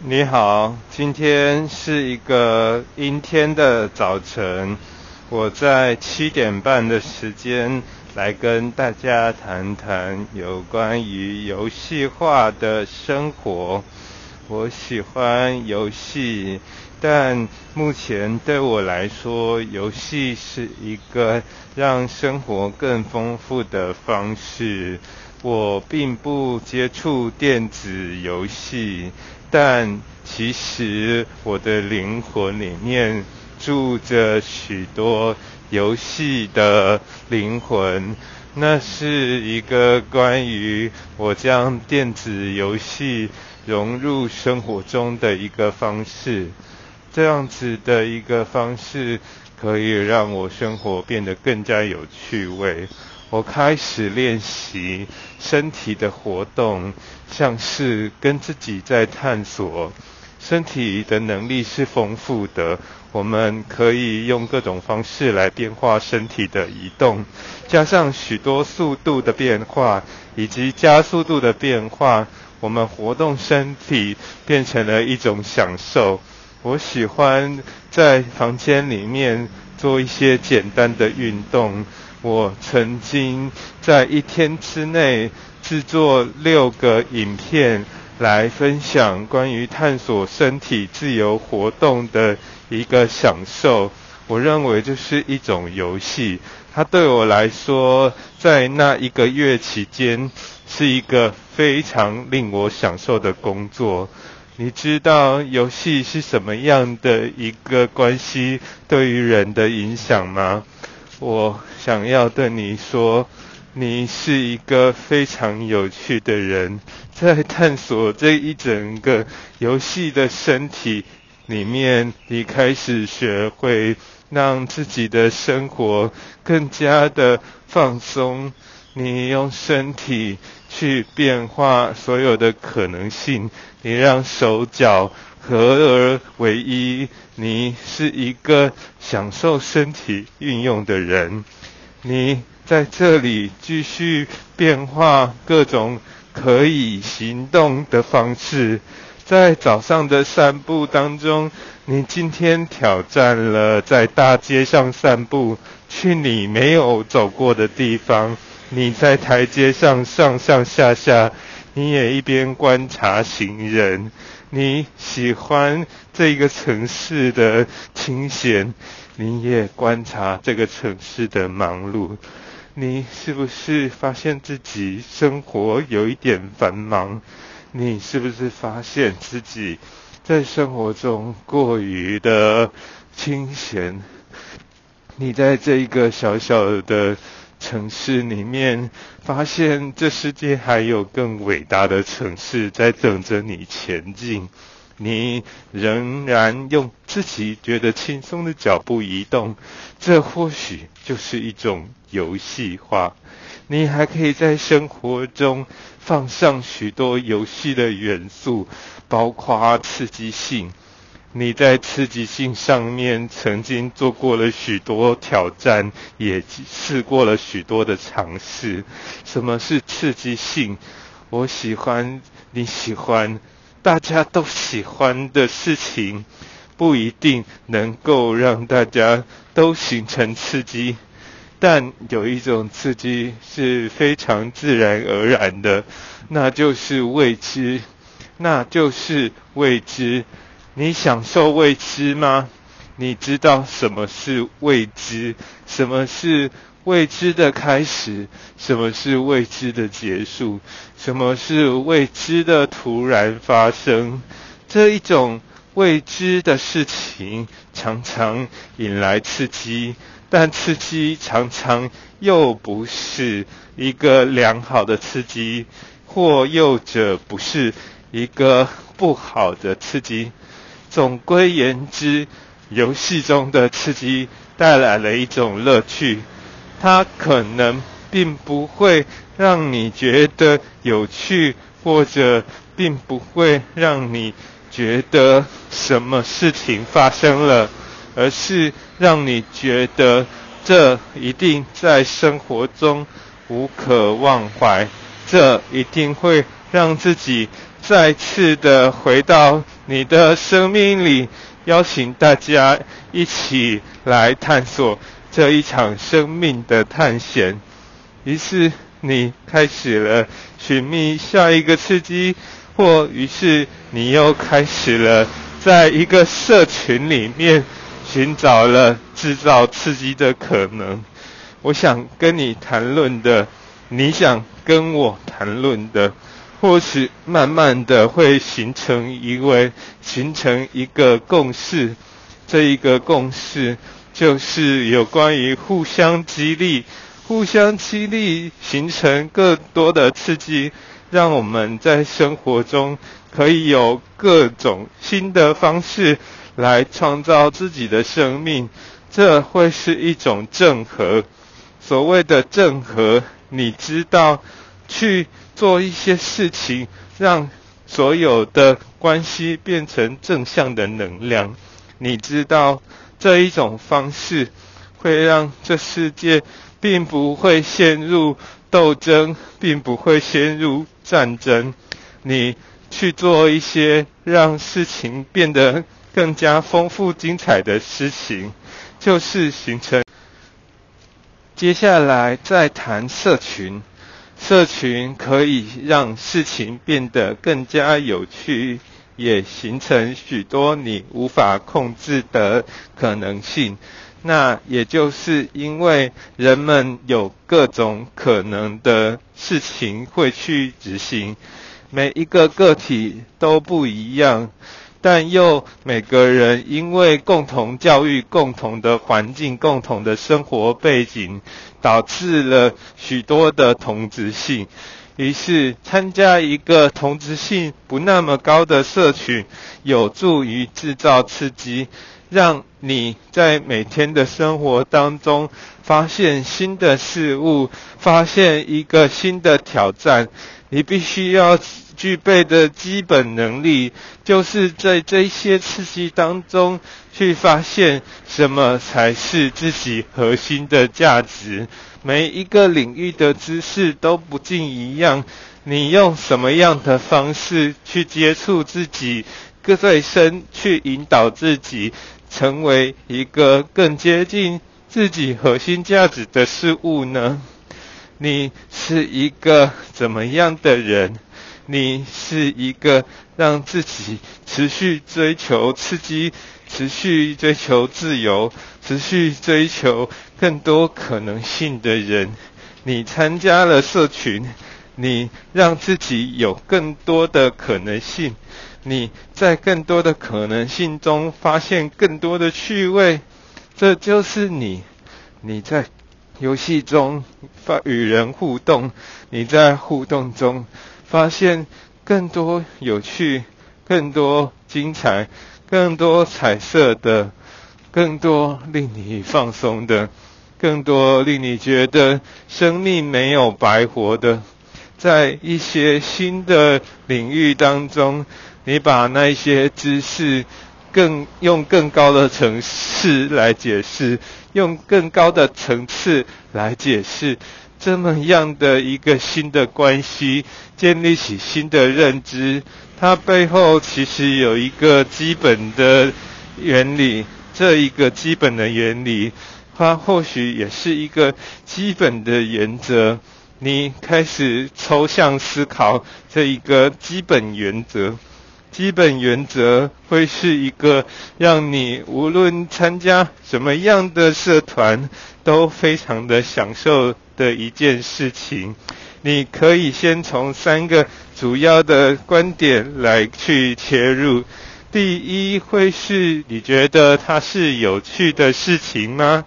你好，今天是一个阴天的早晨，我在七点半的时间来跟大家谈谈有关于游戏化的生活。我喜欢游戏，但目前对我来说，游戏是一个让生活更丰富的方式。我并不接触电子游戏。但其实我的灵魂里面住着许多游戏的灵魂，那是一个关于我将电子游戏融入生活中的一个方式。这样子的一个方式可以让我生活变得更加有趣味。我开始练习身体的活动，像是跟自己在探索。身体的能力是丰富的，我们可以用各种方式来变化身体的移动，加上许多速度的变化以及加速度的变化，我们活动身体变成了一种享受。我喜欢在房间里面做一些简单的运动。我曾经在一天之内制作六个影片，来分享关于探索身体自由活动的一个享受。我认为这是一种游戏，它对我来说，在那一个月期间是一个非常令我享受的工作。你知道游戏是什么样的一个关系对于人的影响吗？我想要对你说，你是一个非常有趣的人，在探索这一整个游戏的身体里面，你开始学会让自己的生活更加的放松。你用身体去变化所有的可能性，你让手脚。合而为一，你是一个享受身体运用的人。你在这里继续变化各种可以行动的方式。在早上的散步当中，你今天挑战了在大街上散步，去你没有走过的地方。你在台阶上上上下下，你也一边观察行人。你喜欢这个城市的清闲，你也观察这个城市的忙碌。你是不是发现自己生活有一点繁忙？你是不是发现自己在生活中过于的清闲？你在这一个小小的。城市里面，发现这世界还有更伟大的城市在等着你前进。你仍然用自己觉得轻松的脚步移动，这或许就是一种游戏化。你还可以在生活中放上许多游戏的元素，包括刺激性。你在刺激性上面曾经做过了许多挑战，也试过了许多的尝试。什么是刺激性？我喜欢，你喜欢，大家都喜欢的事情，不一定能够让大家都形成刺激。但有一种刺激是非常自然而然的，那就是未知，那就是未知。你享受未知吗？你知道什么是未知？什么是未知的开始？什么是未知的结束？什么是未知的突然发生？这一种未知的事情常常引来刺激，但刺激常常又不是一个良好的刺激，或又者不是一个不好的刺激。总归言之，游戏中的刺激带来了一种乐趣，它可能并不会让你觉得有趣，或者并不会让你觉得什么事情发生了，而是让你觉得这一定在生活中无可忘怀，这一定会让自己再次的回到。你的生命里，邀请大家一起来探索这一场生命的探险。于是你开始了寻觅下一个刺激，或于是你又开始了在一个社群里面寻找了制造刺激的可能。我想跟你谈论的，你想跟我谈论的。或许慢慢的会形成一位，形成一个共识。这一个共识就是有关于互相激励，互相激励形成更多的刺激，让我们在生活中可以有各种新的方式来创造自己的生命。这会是一种正和。所谓的正和，你知道去。做一些事情，让所有的关系变成正向的能量。你知道这一种方式会让这世界并不会陷入斗争，并不会陷入战争。你去做一些让事情变得更加丰富精彩的事情，就是形成。接下来再谈社群。社群可以让事情变得更加有趣，也形成许多你无法控制的可能性。那也就是因为人们有各种可能的事情会去执行，每一个个体都不一样。但又每个人因为共同教育、共同的环境、共同的生活背景，导致了许多的同质性。于是，参加一个同质性不那么高的社群，有助于制造刺激，让你在每天的生活当中发现新的事物，发现一个新的挑战。你必须要。具备的基本能力，就是在这些刺激当中去发现什么才是自己核心的价值。每一个领域的知识都不尽一样，你用什么样的方式去接触自己，更最深去引导自己，成为一个更接近自己核心价值的事物呢？你是一个怎么样的人？你是一个让自己持续追求刺激、持续追求自由、持续追求更多可能性的人。你参加了社群，你让自己有更多的可能性。你在更多的可能性中发现更多的趣味。这就是你。你在游戏中发与人互动，你在互动中。发现更多有趣、更多精彩、更多彩色的、更多令你放松的、更多令你觉得生命没有白活的，在一些新的领域当中，你把那些知识更用更高的层次来解释，用更高的层次来解释。这么样的一个新的关系，建立起新的认知，它背后其实有一个基本的原理。这一个基本的原理，它或许也是一个基本的原则。你开始抽象思考这一个基本原则，基本原则会是一个让你无论参加什么样的社团都非常的享受。的一件事情，你可以先从三个主要的观点来去切入。第一，会是你觉得它是有趣的事情吗？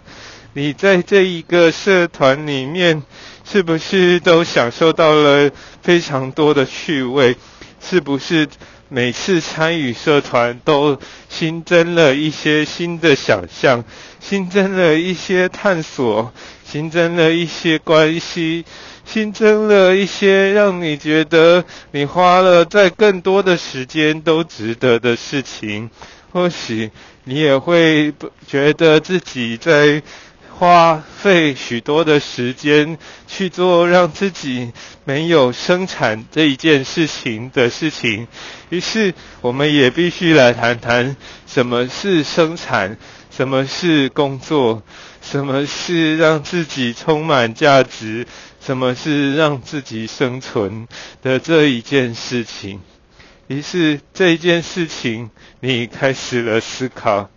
你在这一个社团里面，是不是都享受到了非常多的趣味？是不是每次参与社团都新增了一些新的想象，新增了一些探索？新增了一些关系，新增了一些让你觉得你花了在更多的时间都值得的事情。或许你也会觉得自己在花费许多的时间去做让自己没有生产这一件事情的事情，于是我们也必须来谈谈什么是生产，什么是工作，什么是让自己充满价值，什么是让自己生存的这一件事情。于是这一件事情，你开始了思考。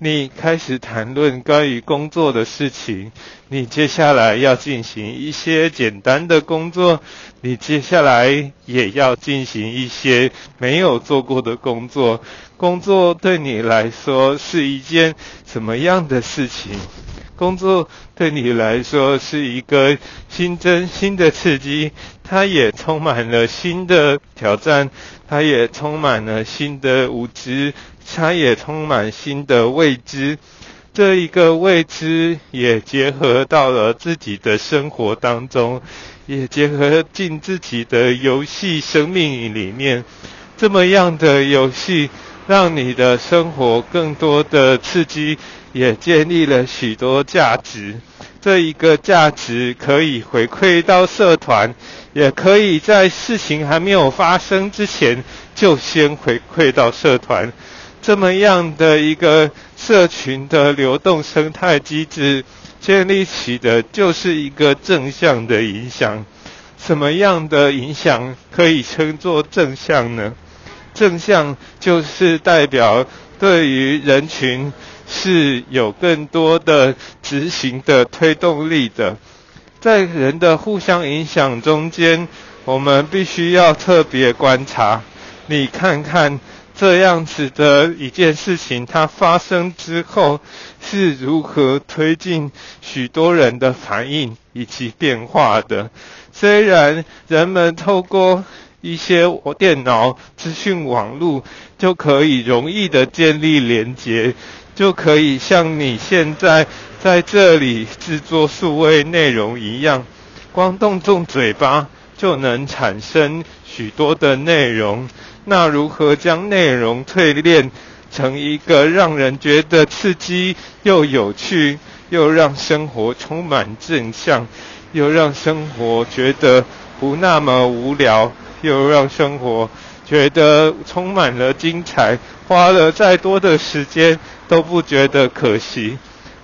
你开始谈论关于工作的事情，你接下来要进行一些简单的工作，你接下来也要进行一些没有做过的工作。工作对你来说是一件什么样的事情？工作对你来说是一个新增、新的刺激，它也充满了新的挑战，它也充满了新的无知。它也充满新的未知，这一个未知也结合到了自己的生活当中，也结合进自己的游戏生命里面。这么样的游戏，让你的生活更多的刺激，也建立了许多价值。这一个价值可以回馈到社团，也可以在事情还没有发生之前就先回馈到社团。这么样的一个社群的流动生态机制建立起的，就是一个正向的影响。什么样的影响可以称作正向呢？正向就是代表对于人群是有更多的执行的推动力的。在人的互相影响中间，我们必须要特别观察。你看看。这样子的一件事情，它发生之后是如何推进许多人的反应以及变化的？虽然人们透过一些电脑资讯网络就可以容易的建立连接，就可以像你现在在这里制作数位内容一样，光动动嘴巴就能产生许多的内容。那如何将内容淬炼成一个让人觉得刺激又有趣，又让生活充满正向，又让生活觉得不那么无聊，又让生活觉得充满了精彩，花了再多的时间都不觉得可惜。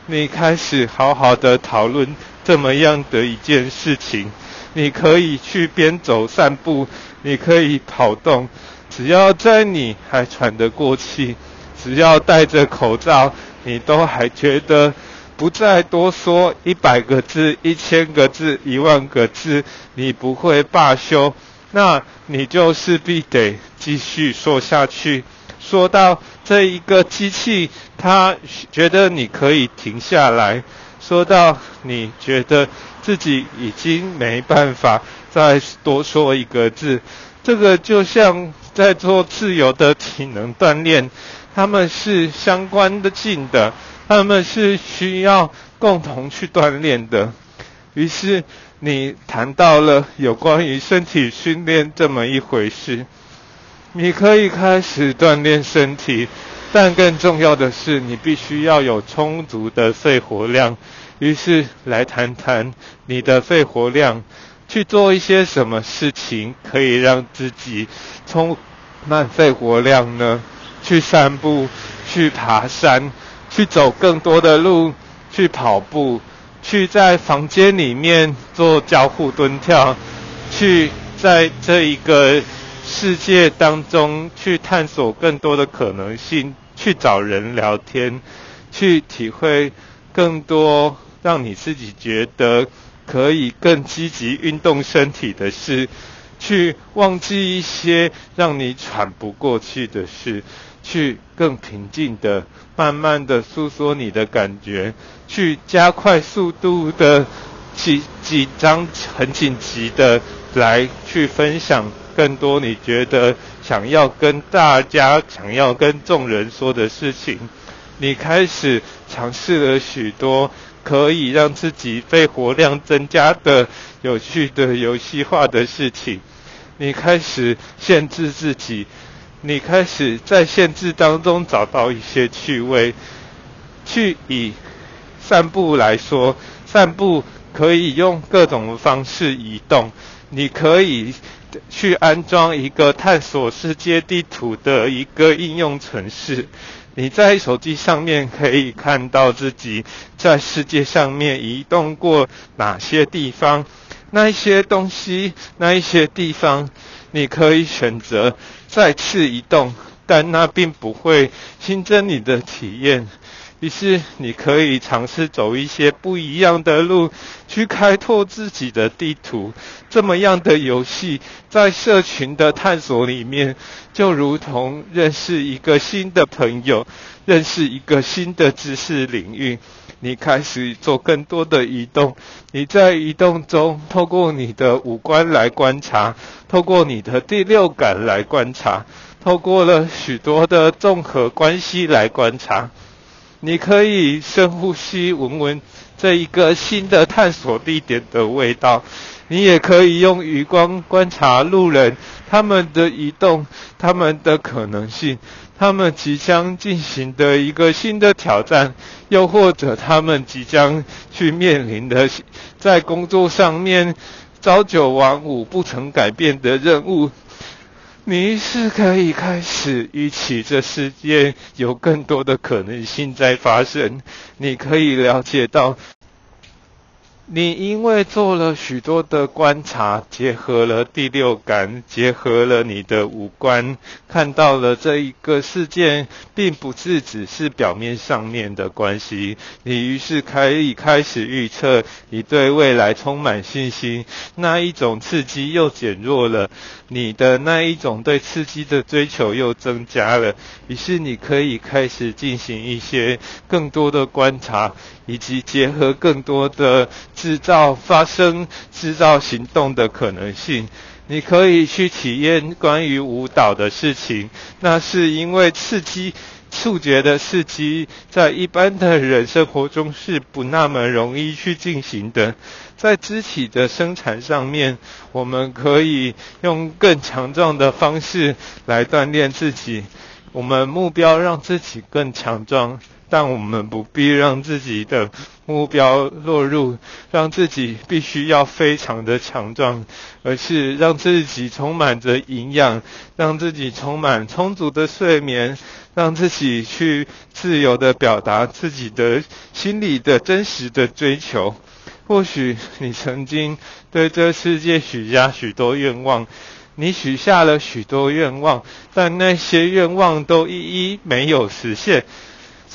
你开始好好的讨论这么样的一件事情，你可以去边走散步，你可以跑动。只要在你还喘得过气，只要戴着口罩，你都还觉得不再多说一百个字、一千个字、一万个字，你不会罢休，那你就势必得继续说下去。说到这一个机器，它觉得你可以停下来；说到你觉得自己已经没办法再多说一个字，这个就像。在做自由的体能锻炼，他们是相关的近的，他们是需要共同去锻炼的。于是你谈到了有关于身体训练这么一回事，你可以开始锻炼身体，但更重要的是你必须要有充足的肺活量。于是来谈谈你的肺活量。去做一些什么事情可以让自己充满肺活量呢？去散步，去爬山，去走更多的路，去跑步，去在房间里面做交互蹲跳，去在这一个世界当中去探索更多的可能性，去找人聊天，去体会更多让你自己觉得。可以更积极运动身体的事，去忘记一些让你喘不过气的事，去更平静的、慢慢的诉说你的感觉，去加快速度的紧紧张、很紧急的来去分享更多你觉得想要跟大家、想要跟众人说的事情。你开始尝试了许多。可以让自己肺活量增加的有趣的游戏化的事情，你开始限制自己，你开始在限制当中找到一些趣味，去以散步来说，散步可以用各种方式移动。你可以去安装一个探索世界地图的一个应用程式。你在手机上面可以看到自己在世界上面移动过哪些地方，那一些东西，那一些地方，你可以选择再次移动。但那并不会新增你的体验，于是你可以尝试走一些不一样的路，去开拓自己的地图。这么样的游戏，在社群的探索里面，就如同认识一个新的朋友，认识一个新的知识领域。你开始做更多的移动，你在移动中，透过你的五官来观察，透过你的第六感来观察。透过了许多的综合关系来观察，你可以深呼吸，闻闻这一个新的探索地点的味道。你也可以用余光观察路人他们的移动，他们的可能性，他们即将进行的一个新的挑战，又或者他们即将去面临的在工作上面朝九晚五不曾改变的任务。你是可以开始一起这世界有更多的可能性在发生，你可以了解到。你因为做了许多的观察，结合了第六感，结合了你的五官，看到了这一个事件，并不是只是表面上面的关系。你于是可以开始预测，你对未来充满信心。那一种刺激又减弱了，你的那一种对刺激的追求又增加了。于是你可以开始进行一些更多的观察。以及结合更多的制造发生、制造行动的可能性，你可以去体验关于舞蹈的事情。那是因为刺激、触觉的刺激，在一般的人生活中是不那么容易去进行的。在肢体的生产上面，我们可以用更强壮的方式来锻炼自己。我们目标让自己更强壮。但我们不必让自己的目标落入让自己必须要非常的强壮，而是让自己充满着营养，让自己充满充足的睡眠，让自己去自由的表达自己的心里的真实的追求。或许你曾经对这世界许下许多愿望，你许下了许多愿望，但那些愿望都一一没有实现。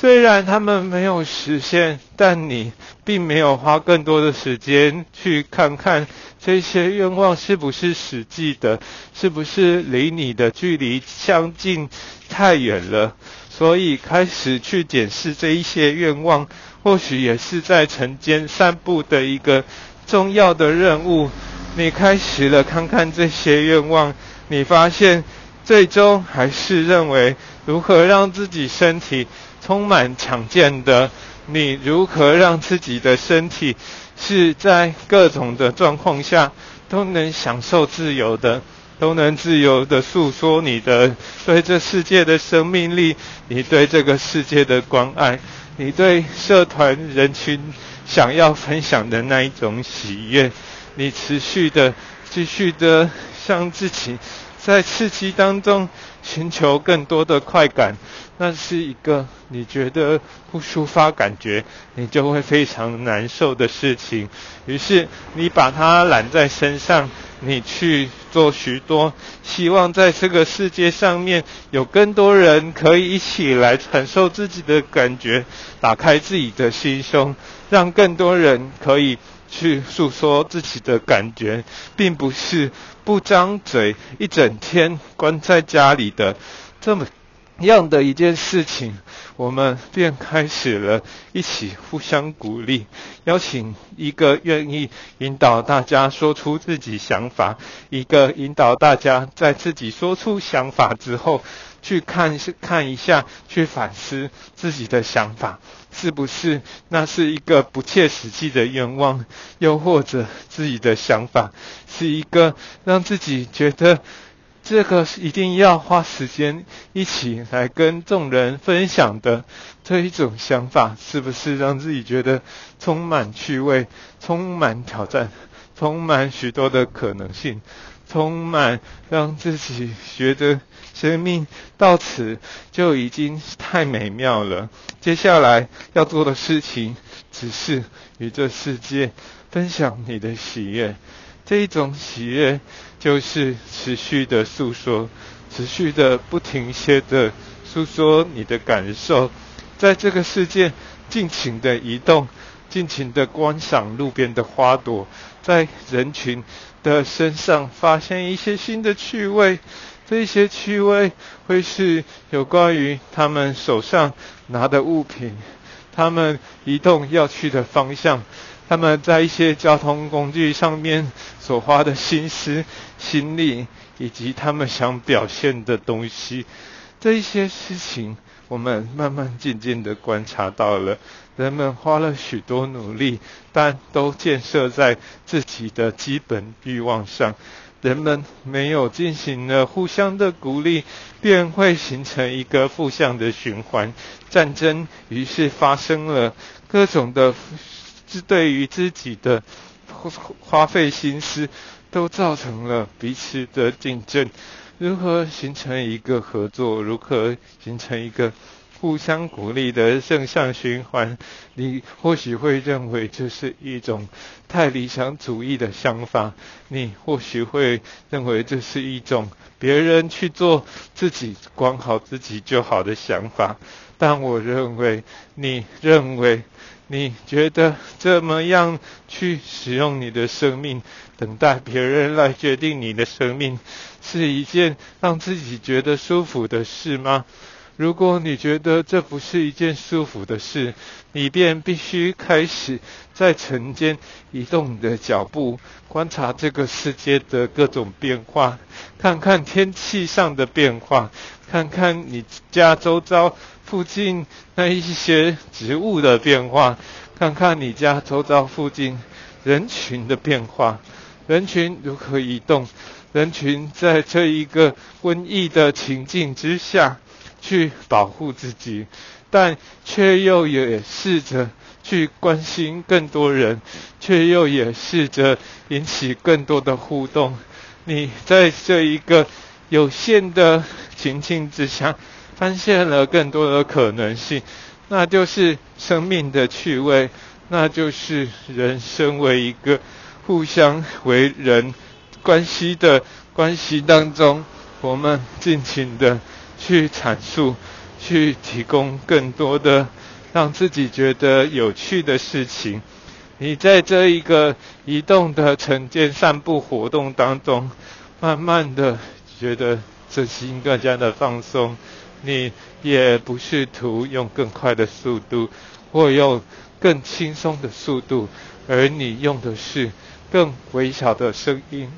虽然他们没有实现，但你并没有花更多的时间去看看这些愿望是不是实际的，是不是离你的距离相近太远了。所以开始去检视这一些愿望，或许也是在晨间散步的一个重要的任务。你开始了看看这些愿望，你发现最终还是认为如何让自己身体。充满强健的，你如何让自己的身体是在各种的状况下都能享受自由的，都能自由的诉说你的对这世界的生命力，你对这个世界的关爱，你对社团人群想要分享的那一种喜悦，你持续的、继续的向自己在刺激当中寻求更多的快感。那是一个你觉得不抒发感觉，你就会非常难受的事情。于是你把它揽在身上，你去做许多，希望在这个世界上面有更多人可以一起来传授自己的感觉，打开自己的心胸，让更多人可以去诉说自己的感觉，并不是不张嘴一整天关在家里的这么。样的一件事情，我们便开始了一起互相鼓励，邀请一个愿意引导大家说出自己想法，一个引导大家在自己说出想法之后，去看是看一下，去反思自己的想法。是不是那是一个不切实际的愿望，又或者自己的想法？是一个让自己觉得。这个一定要花时间一起来跟众人分享的这一种想法，是不是让自己觉得充满趣味、充满挑战、充满许多的可能性，充满让自己觉得生命到此就已经太美妙了？接下来要做的事情，只是与这世界分享你的喜悦。这一种喜悦，就是持续的诉说，持续的不停歇的诉说你的感受，在这个世界尽情的移动，尽情的观赏路边的花朵，在人群的身上发现一些新的趣味，这些趣味会是有关于他们手上拿的物品，他们移动要去的方向。他们在一些交通工具上面所花的心思、心力，以及他们想表现的东西，这一些事情，我们慢慢渐渐的观察到了，人们花了许多努力，但都建设在自己的基本欲望上。人们没有进行了互相的鼓励，便会形成一个负向的循环。战争于是发生了，各种的。是对于自己的花费心思，都造成了彼此的竞争。如何形成一个合作？如何形成一个互相鼓励的正向循环？你或许会认为这是一种太理想主义的想法，你或许会认为这是一种别人去做自己管好自己就好的想法。但我认为，你认为。你觉得这么样去使用你的生命，等待别人来决定你的生命，是一件让自己觉得舒服的事吗？如果你觉得这不是一件舒服的事，你便必须开始在晨间移动你的脚步，观察这个世界的各种变化，看看天气上的变化，看看你家周遭。附近那一些植物的变化，看看你家周遭附近人群的变化，人群如何移动，人群在这一个瘟疫的情境之下去保护自己，但却又也试着去关心更多人，却又也试着引起更多的互动。你在这一个有限的情境之下。发现了更多的可能性，那就是生命的趣味，那就是人生为一个互相为人关系的关系当中，我们尽情的去阐述，去提供更多的让自己觉得有趣的事情。你在这一个移动的晨间散步活动当中，慢慢的觉得身心更加的放松。你也不试图用更快的速度，或用更轻松的速度，而你用的是更微小的声音，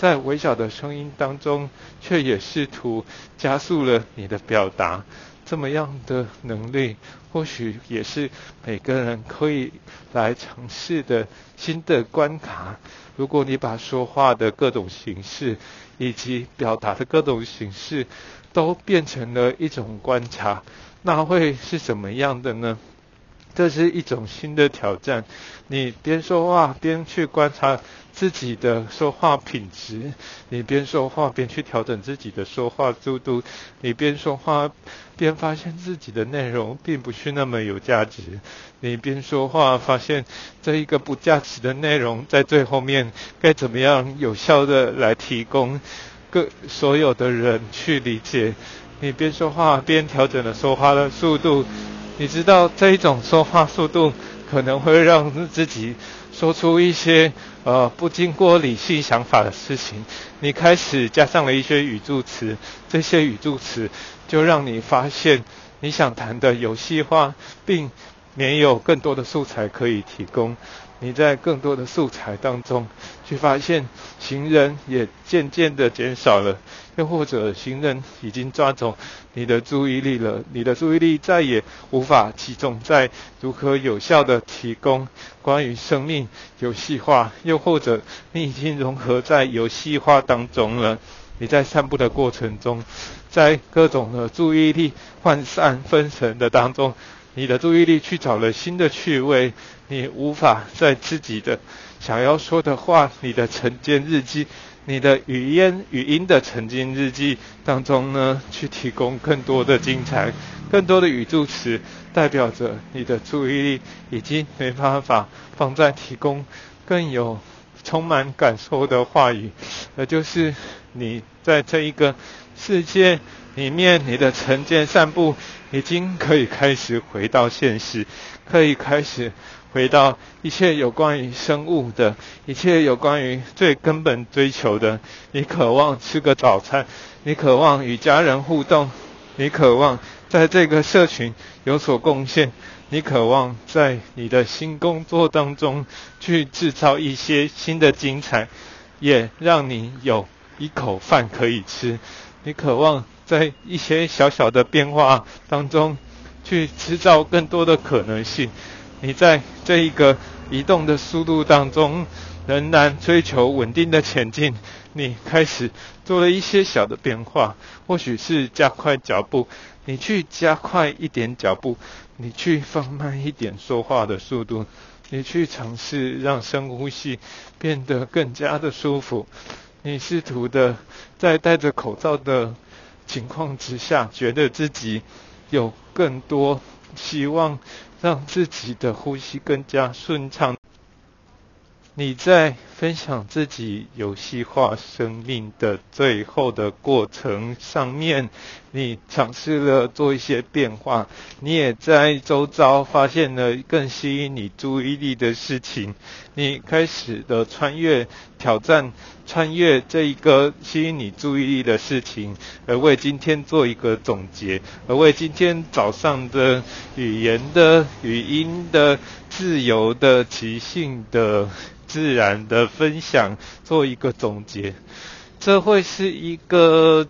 在微小的声音当中，却也试图加速了你的表达。这么样的能力，或许也是每个人可以来尝试的新的关卡。如果你把说话的各种形式，以及表达的各种形式，都变成了一种观察，那会是什么样的呢？这是一种新的挑战。你边说话边去观察自己的说话品质，你边说话边去调整自己的说话速度，你边说话边发现自己的内容并不是那么有价值，你边说话发现这一个不价值的内容在最后面该怎么样有效的来提供。各所有的人去理解，你边说话边调整了说话的速度，你知道这一种说话速度可能会让自己说出一些呃不经过理性想法的事情。你开始加上了一些语助词，这些语助词就让你发现你想谈的游戏化，并没有更多的素材可以提供。你在更多的素材当中，去发现行人也渐渐的减少了，又或者行人已经抓走你的注意力了，你的注意力再也无法集中在如何有效的提供关于生命游戏化，又或者你已经融合在游戏化当中了。你在散步的过程中，在各种的注意力涣散分神的当中，你的注意力去找了新的趣味，你无法在自己的想要说的话，你的晨间日记。你的语音语音的晨间日记当中呢，去提供更多的精彩，更多的语助词，代表着你的注意力已经没办法放在提供更有充满感受的话语，那就是你在这一个世界里面，你的晨间散步已经可以开始回到现实，可以开始。回到一切有关于生物的，一切有关于最根本追求的。你渴望吃个早餐，你渴望与家人互动，你渴望在这个社群有所贡献，你渴望在你的新工作当中去制造一些新的精彩，也让你有一口饭可以吃。你渴望在一些小小的变化当中去制造更多的可能性。你在这一个移动的速度当中，仍然追求稳定的前进。你开始做了一些小的变化，或许是加快脚步，你去加快一点脚步，你去放慢一点说话的速度，你去尝试让深呼吸变得更加的舒服。你试图的在戴着口罩的情况之下，觉得自己有更多希望。让自己的呼吸更加顺畅。你在分享自己游戏化生命的最后的过程上面，你尝试了做一些变化，你也在周遭发现了更吸引你注意力的事情，你开始的穿越挑战，穿越这一个吸引你注意力的事情，而为今天做一个总结，而为今天早上的语言的语音的自由的即兴的。自然的分享做一个总结，这会是一个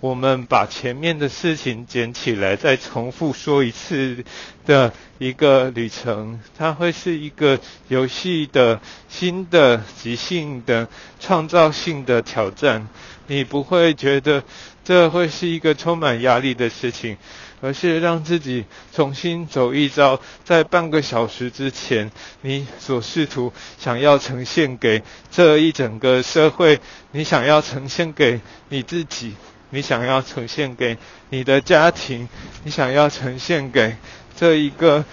我们把前面的事情捡起来再重复说一次的一个旅程。它会是一个游戏的新的即兴的创造性的挑战，你不会觉得这会是一个充满压力的事情。而是让自己重新走一遭，在半个小时之前，你所试图想要呈现给这一整个社会，你想要呈现给你自己，你想要呈现给你的家庭，你想要呈现给这一个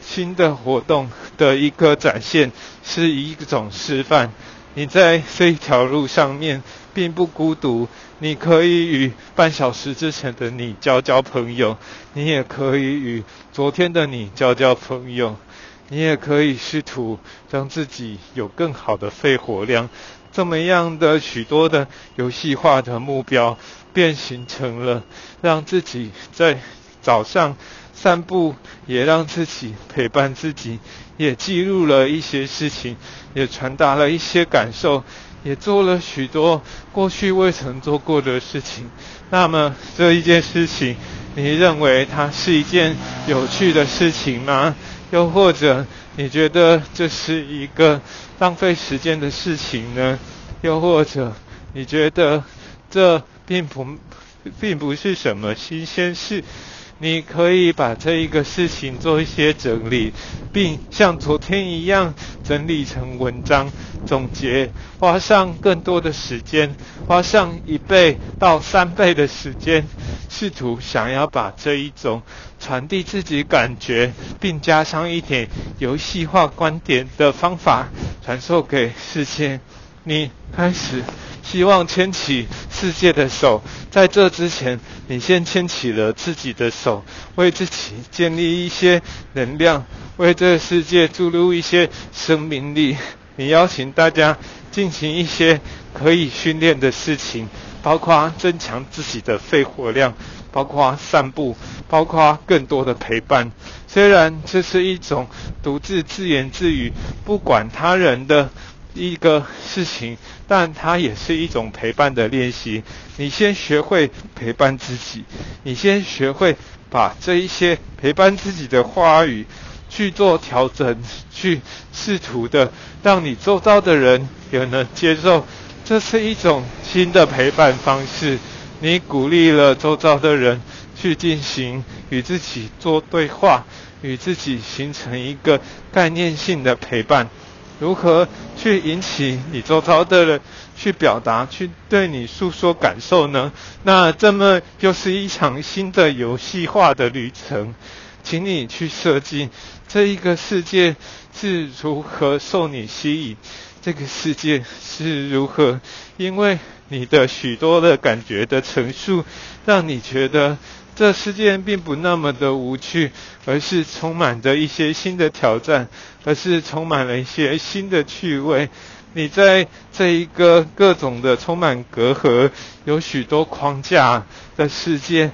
新的活动的一个展现，是一种示范。你在这一条路上面并不孤独，你可以与半小时之前的你交交朋友，你也可以与昨天的你交交朋友，你也可以试图让自己有更好的肺活量，这么样的许多的游戏化的目标，变形成了让自己在早上。散步也让自己陪伴自己，也记录了一些事情，也传达了一些感受，也做了许多过去未曾做过的事情。那么这一件事情，你认为它是一件有趣的事情吗？又或者你觉得这是一个浪费时间的事情呢？又或者你觉得这并不并不是什么新鲜事？你可以把这一个事情做一些整理，并像昨天一样整理成文章总结，花上更多的时间，花上一倍到三倍的时间，试图想要把这一种传递自己感觉，并加上一点游戏化观点的方法传授给世界。你开始。希望牵起世界的手，在这之前，你先牵起了自己的手，为自己建立一些能量，为这个世界注入一些生命力。你邀请大家进行一些可以训练的事情，包括增强自己的肺活量，包括散步，包括更多的陪伴。虽然这是一种独自自言自语、不管他人的。一个事情，但它也是一种陪伴的练习。你先学会陪伴自己，你先学会把这一些陪伴自己的话语去做调整，去试图的让你周遭的人也能接受这是一种新的陪伴方式。你鼓励了周遭的人去进行与自己做对话，与自己形成一个概念性的陪伴。如何去引起你周遭的人去表达、去对你诉说感受呢？那这么又是一场新的游戏化的旅程，请你去设计这一个世界是如何受你吸引，这个世界是如何因为。你的许多的感觉的陈述，让你觉得这世界并不那么的无趣，而是充满着一些新的挑战，而是充满了一些新的趣味。你在这一个各种的充满隔阂、有许多框架的世界，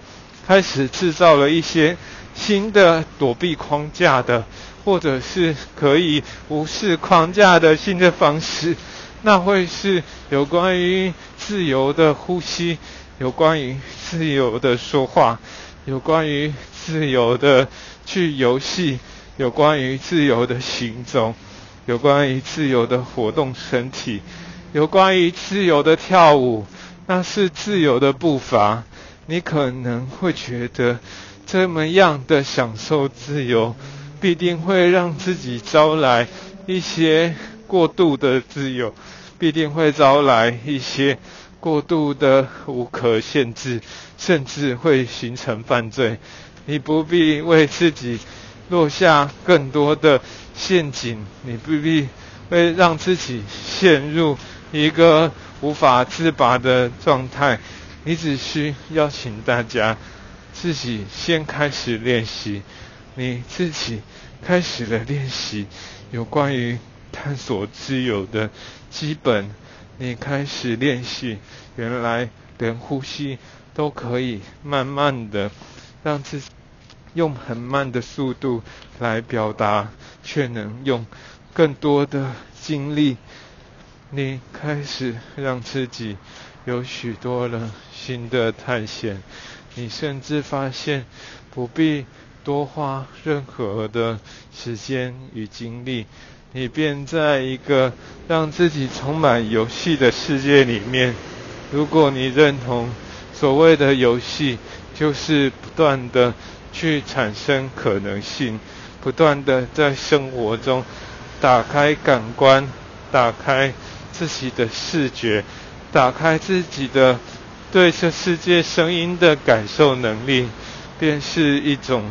开始制造了一些新的躲避框架的，或者是可以无视框架的新的方式。那会是有关于。自由的呼吸，有关于自由的说话，有关于自由的去游戏，有关于自由的行走，有关于自由的活动身体，有关于自由的跳舞，那是自由的步伐。你可能会觉得这么样的享受自由，必定会让自己招来一些过度的自由。必定会招来一些过度的无可限制，甚至会形成犯罪。你不必为自己落下更多的陷阱，你不必会让自己陷入一个无法自拔的状态。你只需邀请大家自己先开始练习，你自己开始了练习有关于探索自由的。基本，你开始练习，原来连呼吸都可以慢慢的让自己用很慢的速度来表达，却能用更多的精力。你开始让自己有许多了新的探险，你甚至发现不必多花任何的时间与精力。你便在一个让自己充满游戏的世界里面。如果你认同所谓的游戏就是不断的去产生可能性，不断的在生活中打开感官，打开自己的视觉，打开自己的对这世界声音的感受能力，便是一种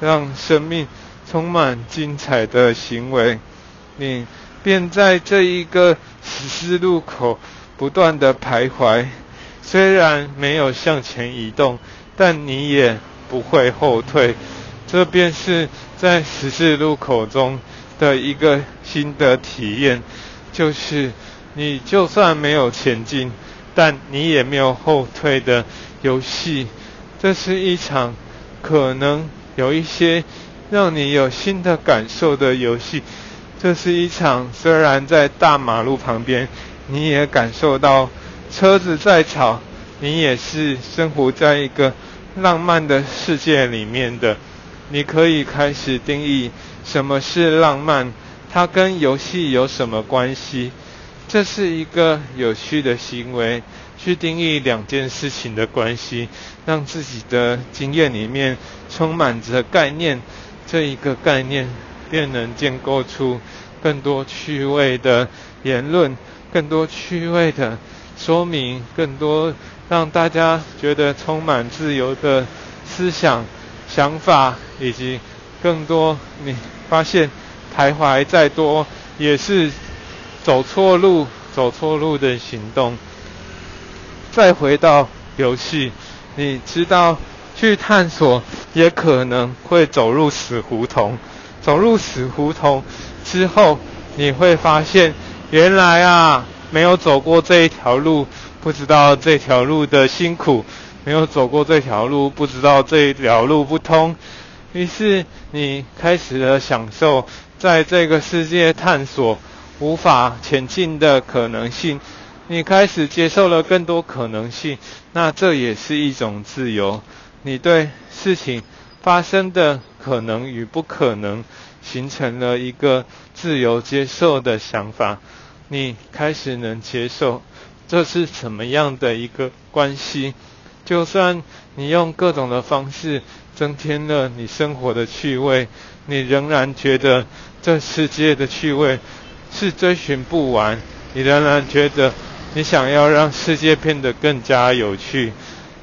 让生命充满精彩的行为。你便在这一个十字路口不断的徘徊，虽然没有向前移动，但你也不会后退。这便是在十字路口中的一个新的体验，就是你就算没有前进，但你也没有后退的游戏。这是一场可能有一些让你有新的感受的游戏。这是一场虽然在大马路旁边，你也感受到车子在吵，你也是生活在一个浪漫的世界里面的。你可以开始定义什么是浪漫，它跟游戏有什么关系？这是一个有趣的行为，去定义两件事情的关系，让自己的经验里面充满着概念，这一个概念。便能建构出更多趣味的言论，更多趣味的说明，更多让大家觉得充满自由的思想、想法，以及更多你发现徘徊再多也是走错路、走错路的行动。再回到游戏，你知道去探索也可能会走入死胡同。走入死胡同之后，你会发现，原来啊，没有走过这一条路，不知道这条路的辛苦；没有走过这条路，不知道这条路不通。于是，你开始了享受在这个世界探索无法前进的可能性。你开始接受了更多可能性，那这也是一种自由。你对事情发生的。可能与不可能形成了一个自由接受的想法，你开始能接受这是什么样的一个关系？就算你用各种的方式增添了你生活的趣味，你仍然觉得这世界的趣味是追寻不完。你仍然觉得你想要让世界变得更加有趣，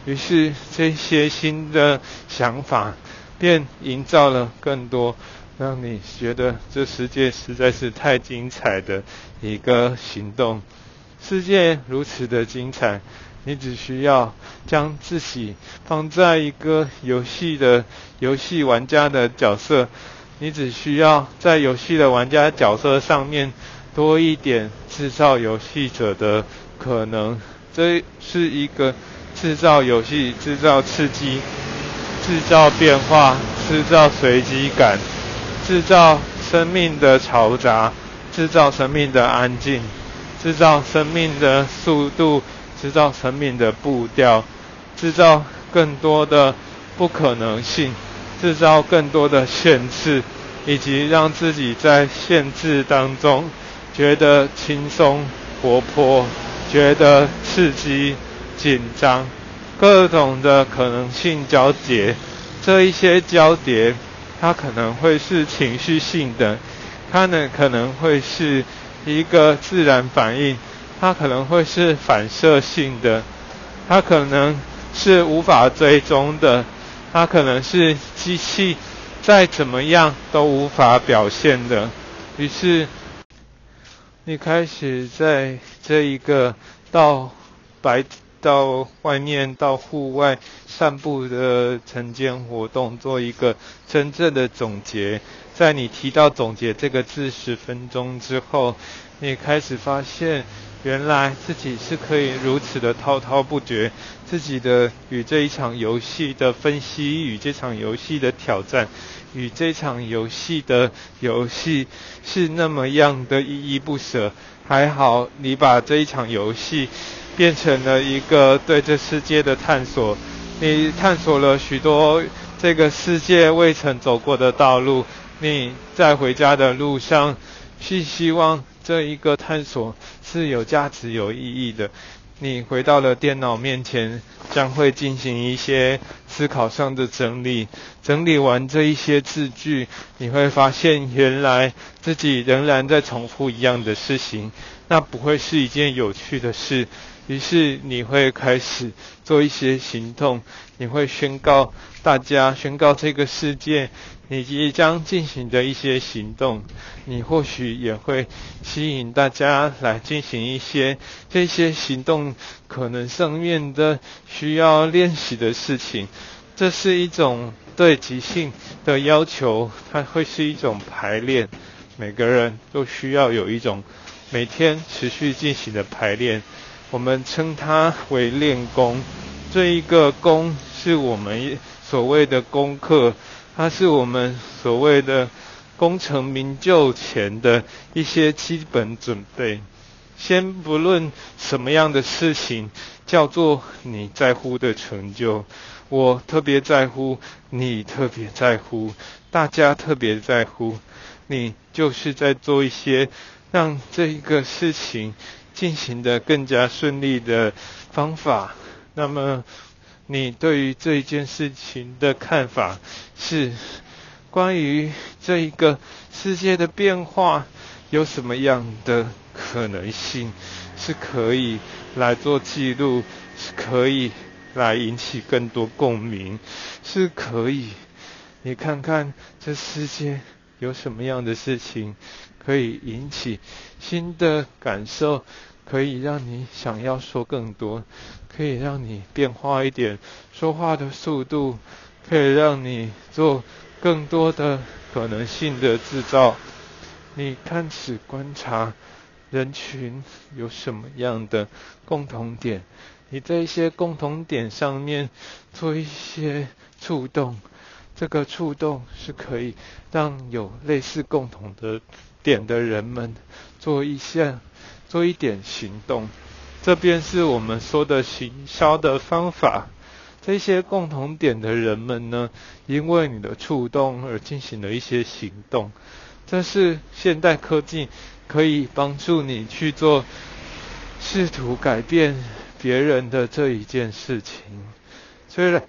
于是这些新的想法便营造了更多让你觉得这世界实在是太精彩的一个行动。世界如此的精彩，你只需要将自己放在一个游戏的游戏玩家的角色，你只需要在游戏的玩家角色上面多一点制造游戏者的可能。这是一个制造游戏、制造刺激、制造变化、制造随机感、制造生命的嘈杂、制造生命的安静。制造生命的速度，制造生命的步调，制造更多的不可能性，制造更多的限制，以及让自己在限制当中觉得轻松、活泼，觉得刺激、紧张，各种的可能性交叠。这一些交叠，它可能会是情绪性的，它呢可能会是。一个自然反应，它可能会是反射性的，它可能是无法追踪的，它可能是机器再怎么样都无法表现的。于是，你开始在这一个到白到外面到户外散步的晨间活动做一个真正的总结。在你提到“总结”这个字十分钟之后，你开始发现，原来自己是可以如此的滔滔不绝，自己的与这一场游戏的分析，与这场游戏的挑战，与这场游戏的游戏是那么样的依依不舍。还好，你把这一场游戏变成了一个对这世界的探索，你探索了许多这个世界未曾走过的道路。你在回家的路上，是希望这一个探索是有价值、有意义的。你回到了电脑面前，将会进行一些思考上的整理。整理完这一些字句，你会发现，原来自己仍然在重复一样的事情，那不会是一件有趣的事。于是你会开始做一些行动，你会宣告大家，宣告这个世界。你即将进行的一些行动，你或许也会吸引大家来进行一些这些行动可能上面的需要练习的事情。这是一种对即兴的要求，它会是一种排练。每个人都需要有一种每天持续进行的排练，我们称它为练功。这一个功是我们所谓的功课。它是我们所谓的功成名就前的一些基本准备。先不论什么样的事情叫做你在乎的成就，我特别在乎，你特别在乎，大家特别在乎，你就是在做一些让这一个事情进行的更加顺利的方法。那么。你对于这一件事情的看法是关于这一个世界的变化有什么样的可能性是可以来做记录，是可以来引起更多共鸣，是可以你看看这世界有什么样的事情可以引起新的感受，可以让你想要说更多。可以让你变化一点说话的速度，可以让你做更多的可能性的制造。你开始观察人群有什么样的共同点，你在一些共同点上面做一些触动。这个触动是可以让有类似共同的点的人们做一些做一点行动。这便是我们说的行销的方法。这些共同点的人们呢，因为你的触动而进行了一些行动。这是现代科技可以帮助你去做试图改变别人的这一件事情。虽然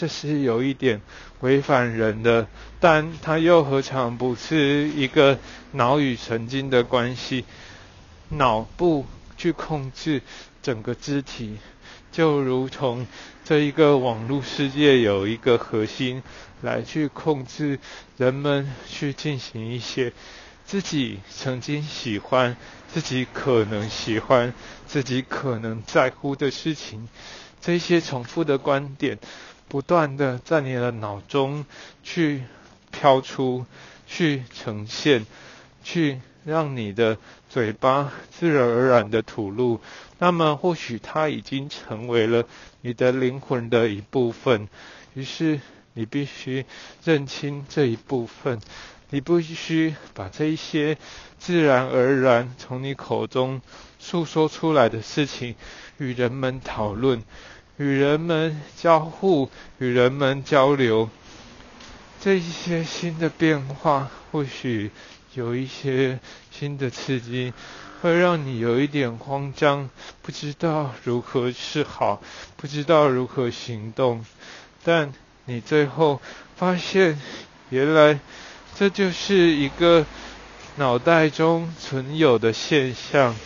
这是有一点违反人的，但它又何尝不是一个脑与神经的关系？脑部去控制整个肢体，就如同这一个网络世界有一个核心来去控制人们去进行一些自己曾经喜欢、自己可能喜欢、自己可能在乎的事情。这些重复的观点，不断的在你的脑中去飘出、去呈现、去。让你的嘴巴自然而然的吐露，那么或许它已经成为了你的灵魂的一部分。于是你必须认清这一部分，你必须把这一些自然而然从你口中诉说出来的事情与人们讨论，与人们交互，与人们交流。这一些新的变化，或许。有一些新的刺激，会让你有一点慌张，不知道如何是好，不知道如何行动。但你最后发现，原来这就是一个脑袋中存有的现象。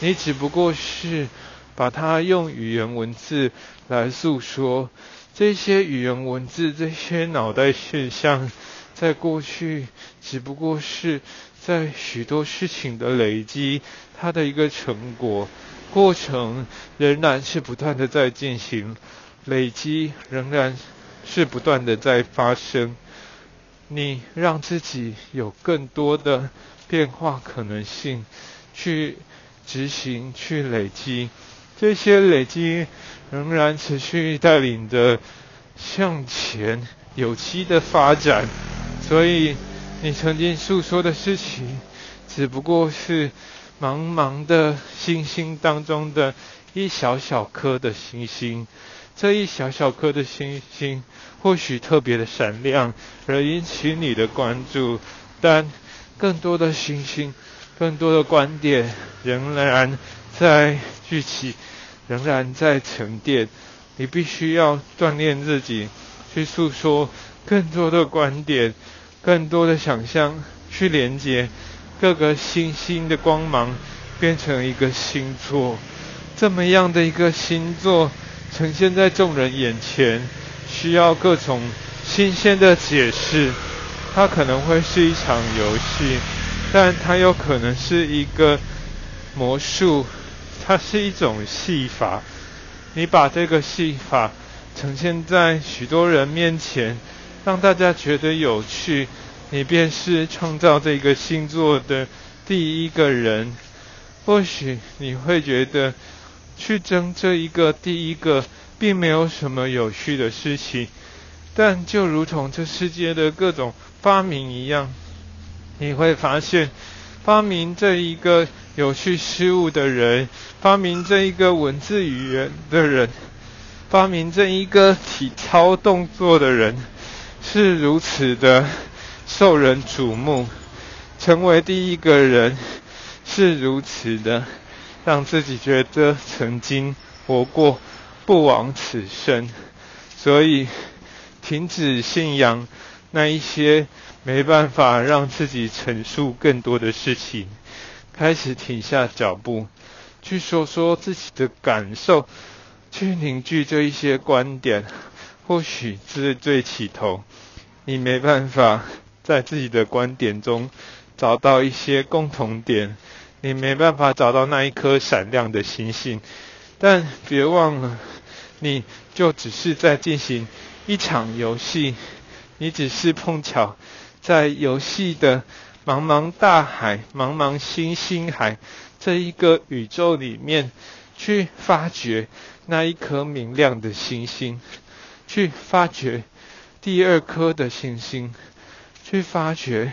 你只不过是把它用语言文字来诉说。这些语言文字，这些脑袋现象。在过去，只不过是在许多事情的累积，它的一个成果过程仍然是不断的在进行，累积仍然是不断的在发生。你让自己有更多的变化可能性，去执行，去累积，这些累积仍然持续带领着向前有机的发展。所以，你曾经诉说的事情，只不过是茫茫的星星当中的一小小颗的星星。这一小小颗的星星，或许特别的闪亮，而引起你的关注。但更多的星星，更多的观点，仍然在聚集，仍然在沉淀。你必须要锻炼自己，去诉说更多的观点。更多的想象去连接各个星星的光芒，变成一个星座。这么样的一个星座呈现在众人眼前，需要各种新鲜的解释。它可能会是一场游戏，但它有可能是一个魔术。它是一种戏法。你把这个戏法呈现在许多人面前。让大家觉得有趣，你便是创造这个星座的第一个人。或许你会觉得去争这一个第一个，并没有什么有趣的事情。但就如同这世界的各种发明一样，你会发现，发明这一个有趣事物的人，发明这一个文字语言的人，发明这一个体操动作的人。是如此的受人瞩目，成为第一个人是如此的让自己觉得曾经活过，不枉此生。所以，停止信仰那一些没办法让自己陈述更多的事情，开始停下脚步，去说说自己的感受，去凝聚这一些观点。或许是最起头，你没办法在自己的观点中找到一些共同点，你没办法找到那一颗闪亮的星星，但别忘了，你就只是在进行一场游戏，你只是碰巧在游戏的茫茫大海、茫茫星星海这一个宇宙里面去发掘那一颗明亮的星星。去发掘第二颗的星星，去发掘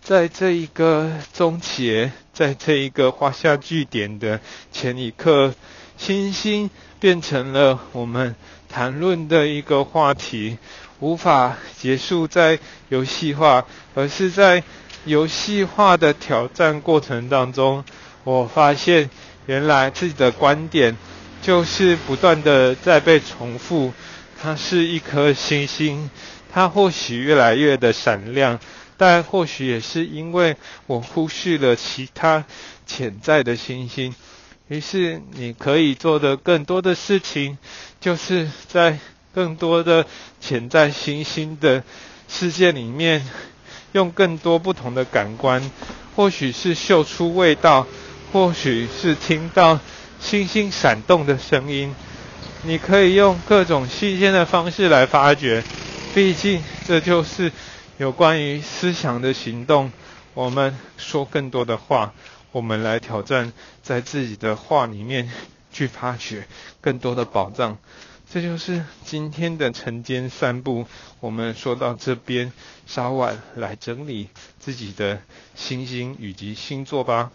在这一个终结，在这一个画下句点的前一刻，星星变成了我们谈论的一个话题，无法结束在游戏化，而是在游戏化的挑战过程当中，我发现原来自己的观点就是不断的在被重复。它是一颗星星，它或许越来越的闪亮，但或许也是因为我忽视了其他潜在的星星。于是你可以做的更多的事情，就是在更多的潜在星星的世界里面，用更多不同的感官，或许是嗅出味道，或许是听到星星闪动的声音。你可以用各种细鲜的方式来发掘，毕竟这就是有关于思想的行动。我们说更多的话。我们来挑战，在自己的话里面去发掘更多的宝藏。这就是今天的晨间散步。我们说到这边，稍晚来整理自己的星星以及星座吧。